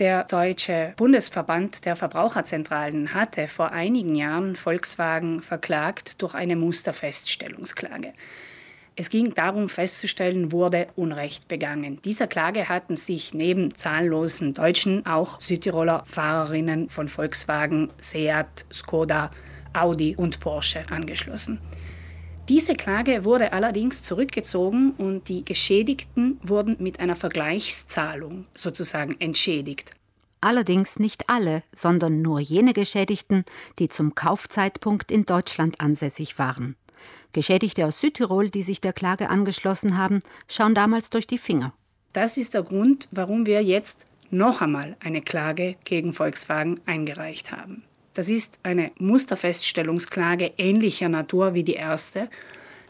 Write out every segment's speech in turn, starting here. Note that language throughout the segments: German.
Der Deutsche Bundesverband der Verbraucherzentralen hatte vor einigen Jahren Volkswagen verklagt durch eine Musterfeststellungsklage. Es ging darum festzustellen, wurde Unrecht begangen. Dieser Klage hatten sich neben zahllosen Deutschen auch Südtiroler Fahrerinnen von Volkswagen, Seat, Skoda, Audi und Porsche angeschlossen. Diese Klage wurde allerdings zurückgezogen und die Geschädigten wurden mit einer Vergleichszahlung sozusagen entschädigt. Allerdings nicht alle, sondern nur jene Geschädigten, die zum Kaufzeitpunkt in Deutschland ansässig waren. Geschädigte aus Südtirol, die sich der Klage angeschlossen haben, schauen damals durch die Finger. Das ist der Grund, warum wir jetzt noch einmal eine Klage gegen Volkswagen eingereicht haben. Das ist eine Musterfeststellungsklage ähnlicher Natur wie die erste,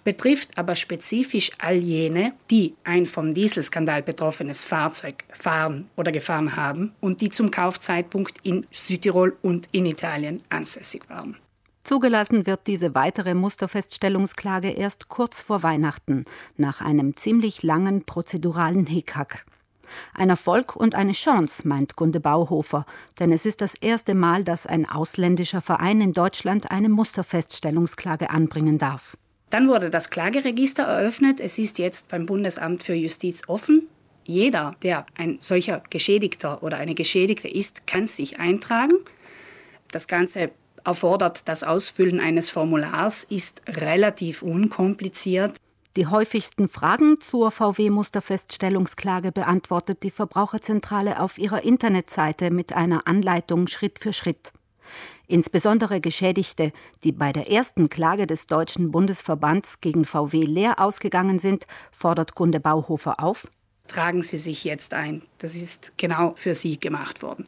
betrifft aber spezifisch all jene, die ein vom Dieselskandal betroffenes Fahrzeug fahren oder gefahren haben und die zum Kaufzeitpunkt in Südtirol und in Italien ansässig waren. Zugelassen wird diese weitere Musterfeststellungsklage erst kurz vor Weihnachten, nach einem ziemlich langen prozeduralen Hickhack. Ein Erfolg und eine Chance, meint Gunde Bauhofer, denn es ist das erste Mal, dass ein ausländischer Verein in Deutschland eine Musterfeststellungsklage anbringen darf. Dann wurde das Klageregister eröffnet. Es ist jetzt beim Bundesamt für Justiz offen. Jeder, der ein solcher Geschädigter oder eine Geschädigte ist, kann sich eintragen. Das Ganze erfordert das Ausfüllen eines Formulars, ist relativ unkompliziert. Die häufigsten Fragen zur VW-Musterfeststellungsklage beantwortet die Verbraucherzentrale auf ihrer Internetseite mit einer Anleitung Schritt für Schritt. Insbesondere Geschädigte, die bei der ersten Klage des Deutschen Bundesverbands gegen VW leer ausgegangen sind, fordert Gunde Bauhofer auf. Tragen Sie sich jetzt ein. Das ist genau für Sie gemacht worden.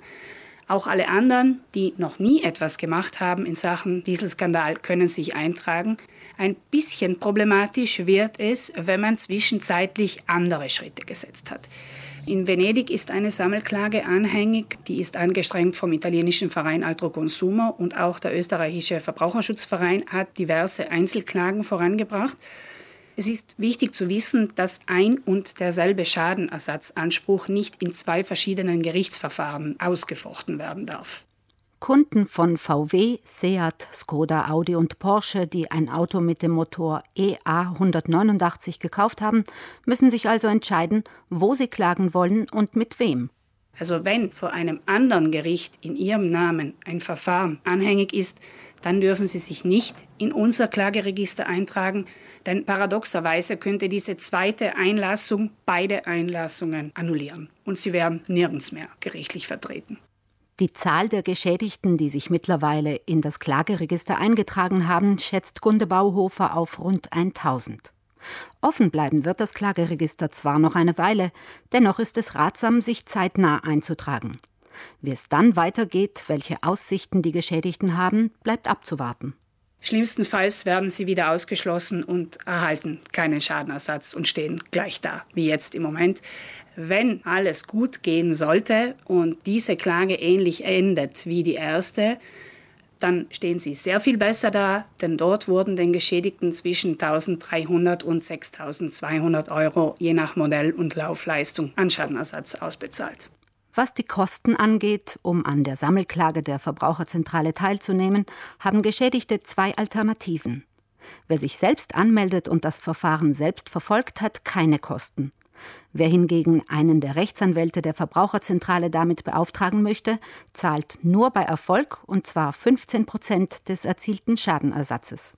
Auch alle anderen, die noch nie etwas gemacht haben in Sachen Dieselskandal, können sich eintragen. Ein bisschen problematisch wird es, wenn man zwischenzeitlich andere Schritte gesetzt hat. In Venedig ist eine Sammelklage anhängig, die ist angestrengt vom italienischen Verein Altro Consumer und auch der österreichische Verbraucherschutzverein hat diverse Einzelklagen vorangebracht. Es ist wichtig zu wissen, dass ein und derselbe Schadenersatzanspruch nicht in zwei verschiedenen Gerichtsverfahren ausgefochten werden darf. Kunden von VW, Seat, Skoda, Audi und Porsche, die ein Auto mit dem Motor EA 189 gekauft haben, müssen sich also entscheiden, wo sie klagen wollen und mit wem. Also wenn vor einem anderen Gericht in ihrem Namen ein Verfahren anhängig ist, dann dürfen sie sich nicht in unser Klageregister eintragen, denn paradoxerweise könnte diese zweite Einlassung beide Einlassungen annullieren und sie werden nirgends mehr gerichtlich vertreten. Die Zahl der Geschädigten, die sich mittlerweile in das Klageregister eingetragen haben, schätzt Gunde Bauhofer auf rund 1000. Offen bleiben wird das Klageregister zwar noch eine Weile, dennoch ist es ratsam, sich zeitnah einzutragen. Wie es dann weitergeht, welche Aussichten die Geschädigten haben, bleibt abzuwarten. Schlimmstenfalls werden sie wieder ausgeschlossen und erhalten keinen Schadenersatz und stehen gleich da, wie jetzt im Moment. Wenn alles gut gehen sollte und diese Klage ähnlich endet wie die erste, dann stehen sie sehr viel besser da, denn dort wurden den Geschädigten zwischen 1300 und 6200 Euro je nach Modell und Laufleistung an Schadenersatz ausbezahlt. Was die Kosten angeht, um an der Sammelklage der Verbraucherzentrale teilzunehmen, haben Geschädigte zwei Alternativen. Wer sich selbst anmeldet und das Verfahren selbst verfolgt, hat keine Kosten. Wer hingegen einen der Rechtsanwälte der Verbraucherzentrale damit beauftragen möchte, zahlt nur bei Erfolg und zwar 15 Prozent des erzielten Schadenersatzes.